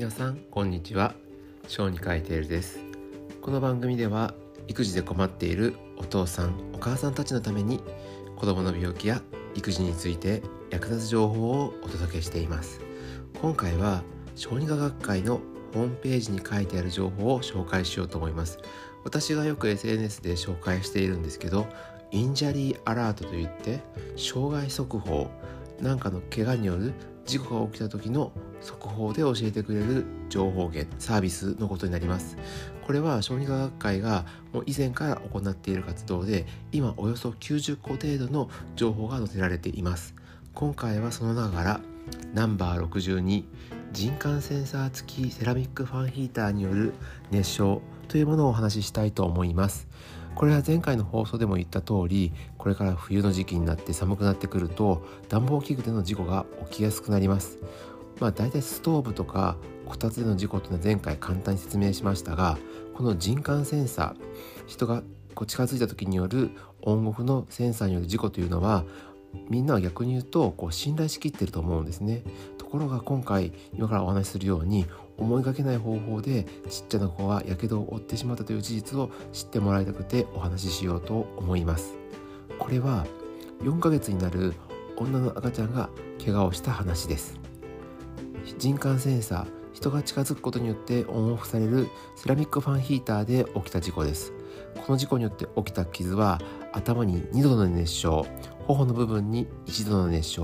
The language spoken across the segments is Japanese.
皆さんこんにちは。小児科医テールです。この番組では育児で困っているお父さんお母さんたちのために子供の病気や育児について役立つ情報をお届けしています。今回は小児科学会のホームページに書いてある情報を紹介しようと思います。私がよく SNS で紹介しているんですけど Injury Alert といって傷害速報なんかの怪我による事故が起きた時の速報で教えてくれる情報源サービスのことになります。これは小児科学会がもう以前から行っている活動で今およそ90個程度の情報が載せられています。今回はその中からナンバー62人感センサー付きセラミックファンヒーターによる熱傷というものをお話ししたいと思います。これは前回の放送でも言った通りこれから冬の時期になって寒くなってくると暖房器具での事故が起きやすくなります。まあ大体ストーブとかこたつでの事故というのは前回簡単に説明しましたがこの人感センサー人がこう近づいた時によるオンオフのセンサーによる事故というのはみんなは逆に言うとこう信頼しきってると思うんですね。ところが今回今からお話しするように思いがけない方法でちっちゃな子はやけどを負ってしまったという事実を知ってもらいたくてお話ししようと思います。これは4ヶ月になる女の赤ちゃんが怪我をした話です。人感センサー人が近づくことによってオンオフされるセラミックファンヒーターで起きた事故です。この事故によって起きた傷は頭に2度の熱傷頬の部分に1度の熱傷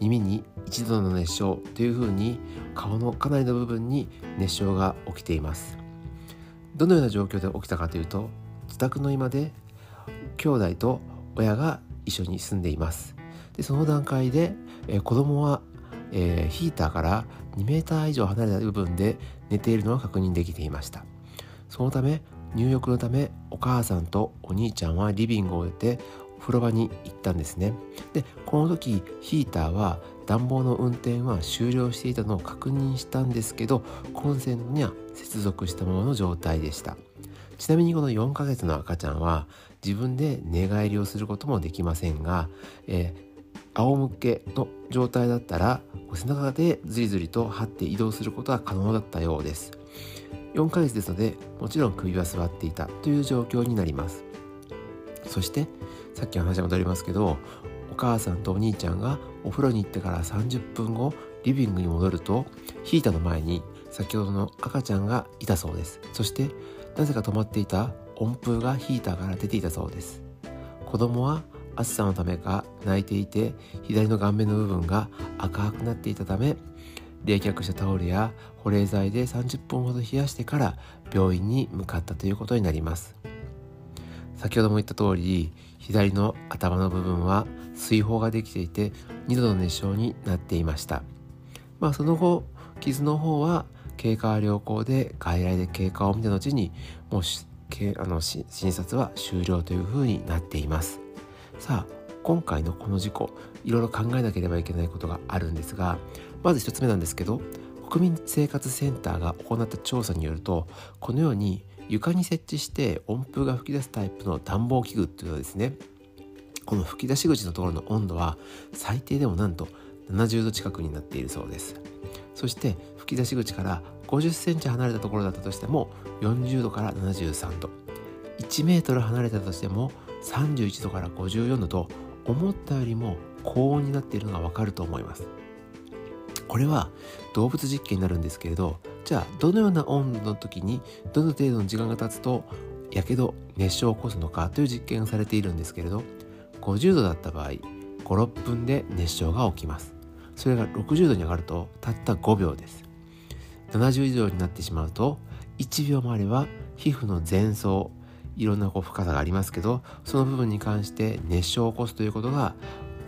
耳に1度の熱傷というふうに顔のかなりの部分に熱傷が起きています。どのような状況で起きたかというと自宅の居間で兄弟と親が一緒に住んでいます。でその段階で、えー、子供は、えー、ヒーターから2メーター以上離れた部分で寝ているのが確認できていました。そのため入浴のためお母さんとお兄ちゃんはリビングを出てお風呂場に行ったんですね。でこの時ヒーターは暖房の運転は終了していたのを確認したんですけどコンセントには接続したままの状態でした。ちなみにこの4ヶ月の赤ちゃんは自分で寝返りをすることもできませんが、えー、仰向けの状態だったら背中でずりずりと張って移動することは可能だったようです。4ヶ月ですのでもちろん首は座っていたという状況になります。そしてさっきの話に戻りますけどお母さんとお兄ちゃんがお風呂に行ってから30分後リビングに戻るとヒーターの前に先ほどの赤ちゃんがいたそうです。そしてなぜか止まっていた温風がヒーターから出ていたそうです。子供は暑さのためか泣いていて左の顔面の部分が赤くなっていたため冷却したタオルや保冷剤で30分ほど冷やしてから病院に向かったということになります。先ほども言った通り左の頭の部分は水泡ができていて2度の熱傷になっていました。まあその後傷の方は経過は良好で外来で経過を見た後にもうあの診察は終了というふうになっています。さあ今回のこの事故いろいろ考えなければいけないことがあるんですがまず1つ目なんですけど国民生活センターが行った調査によるとこのように床に設置して温風が吹き出すタイプの暖房器具っていうのはですねこの吹き出し口のところの温度は最低でもなんと70度近くになっているそうです。そして吹き出し口から50センチ離れたところだったとしても40度から73度。1メートル離れたとしても31度から54度と思ったよりも高温になっているのがわかると思います。これは動物実験になるんですけれどじゃあどのような温度の時にどの程度の時間が経つとやけど熱傷を起こすのかという実験がされているんですけれど50度だった場合56分で熱傷が起きます。それが60度に上がるとたった5秒です。70度になってしまうと1秒もあれば皮膚の前層いろんなこう深さがありますけどその部分に関して熱傷を起こすということが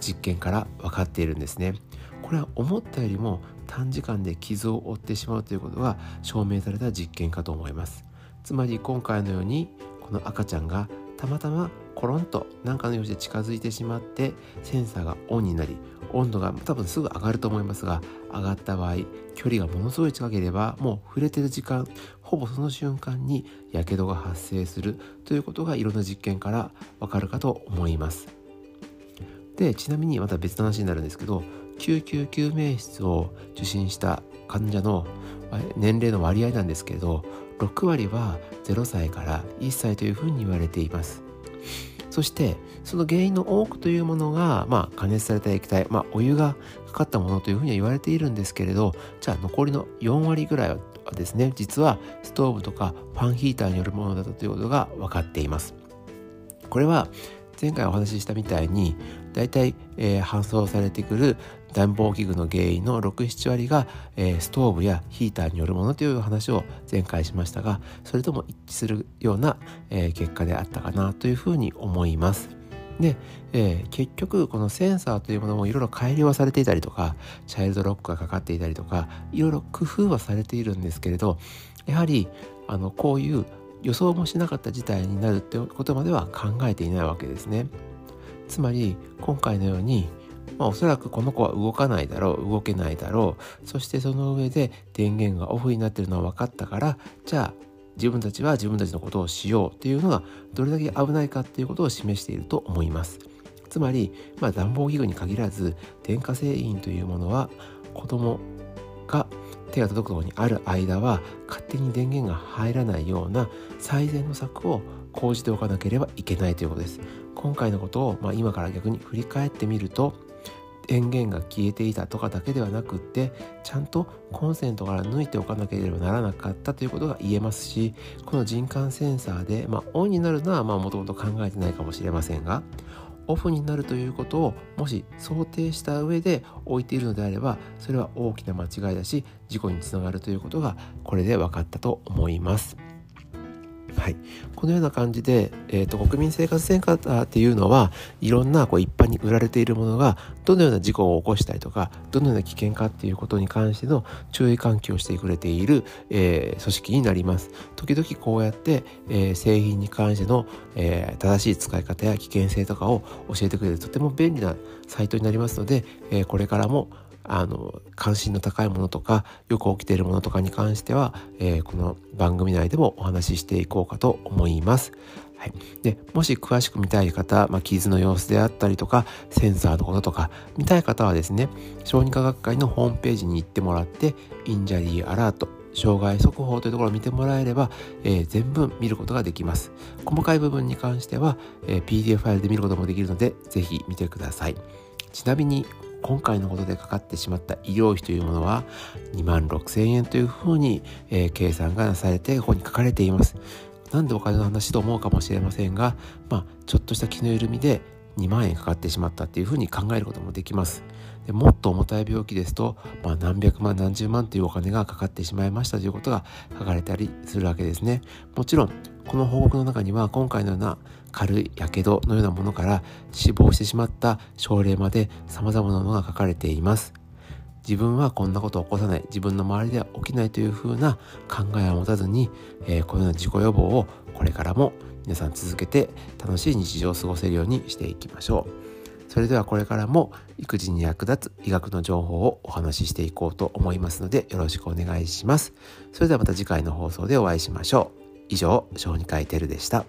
実験から分かっているんですね。これは思ったよりも短時間で傷を負ってしまうということが証明された実験かと思います。つまり今回のようにこの赤ちゃんがたまたまコロンと何かの用紙で近づいてしまってセンサーがオンになり温度が多分すぐ上がると思いますが上がった場合距離がものすごい近ければもう触れてる時間ほぼその瞬間にやけどが発生するということがいろんな実験からわかるかと思います。でちなみにまた別の話になるんですけど救急救命室を受診した患者の年齢の割合なんですけれど6割は0歳から1歳というふうに言われています。そしてその原因の多くというものが、まあ、加熱された液体、まあ、お湯がかかったものというふうには言われているんですけれどじゃあ残りの4割ぐらいはですね実はストーブとかファンヒーターによるものだったということが分かっています。これは前回お話ししたみたいに大体、えー、搬送されてくる暖房器具の原因の67割が、えー、ストーブやヒーターによるものという話を前回しましたがそれとも一致するような、えー、結果であったかなというふうに思います。で、えー、結局このセンサーというものもいろいろ改良はされていたりとかチャイルドロックがかかっていたりとかいろいろ工夫はされているんですけれどやはりあのこういう予想もしなかった事態になるってことまでは考えていないわけですね。つまり今回のようにまあ、おそらくこの子は動かないだろう動けないだろうそしてその上で電源がオフになってるのは分かったからじゃあ自分たちは自分たちのことをしようっていうのがどれだけ危ないかっていうことを示していると思いますつまり、まあ、暖房器具に限らず電化製品というものは子供が手が届くところにある間は勝手に電源が入らないような最善の策を講じておかなければいけないということです。今回のことを、まあ、今から逆に振り返ってみると電源が消えていたとかだけではなくってちゃんとコンセントから抜いておかなければならなかったということが言えますしこの人感センサーで、まあ、オンになるのはもともと考えてないかもしれませんがオフになるということをもし想定した上で置いているのであればそれは大きな間違いだし事故につながるということがこれで分かったと思います。はい、このような感じで、えーと、国民生活センターっていうのはいろんなこう一般に売られているものがどのような事故を起こしたりとかどのような危険かっていうことに関しての注意喚起をしてくれている、えー、組織になります。時々こうやって、えー、製品に関しての、えー、正しい使い方や危険性とかを教えてくれるとても便利なサイトになりますので、えこれからもあの関心の高いものとかよく起きているものとかに関しては、えー、この番組内でもお話ししていこうかと思います。はい、でもし詳しく見たい方、まあ、傷の様子であったりとかセンサーのこととか見たい方はですね小児科学会のホームページに行ってもらって Injury Alert 傷害速報というところを見てもらえれば、えー、全部見ることができます。細かい部分に関しては、えー、PDF ファイルで見ることもできるのでぜひ見てください。ちなみに今回のことでかかってしまった医療費というものは2万6000円というふうに、えー、計算がなされてここに書かれています。なんでお金の話と思うかもしれませんが、まあ、ちょっとした気の緩みで2万円かかってしまったっていうふうに考えることもできます。でもっと重たい病気ですと、まあ、何百万何十万というお金がかかってしまいましたということが書かれたりするわけですね。もちろんこの報告の中には今回のような軽いやけどのようなものから死亡してしまった症例まで様々なものが書かれています。自分はこんなことを起こさない自分の周りでは起きないというふうな考えを持たずに、えー、このような事故予防をこれからも皆さん続けて楽しい日常を過ごせるようにしていきましょう。それではこれからも育児に役立つ医学の情報をお話ししていこうと思いますのでよろしくお願いします。それではまた次回の放送でお会いしましょう。以上、小児科医テルでした。